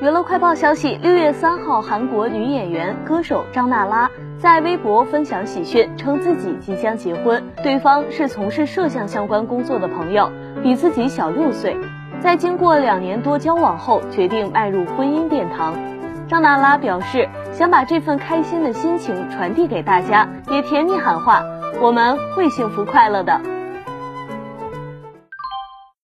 娱乐快报消息六月三号韩国女演员歌手张娜拉在微博分享喜讯称自己即将结婚对方是从事摄像相关工作的朋友比自己小六岁。在经过两年多交往后决定迈入婚姻殿堂。张娜拉表示想把这份开心的心情传递给大家也甜蜜喊话我们会幸福快乐的。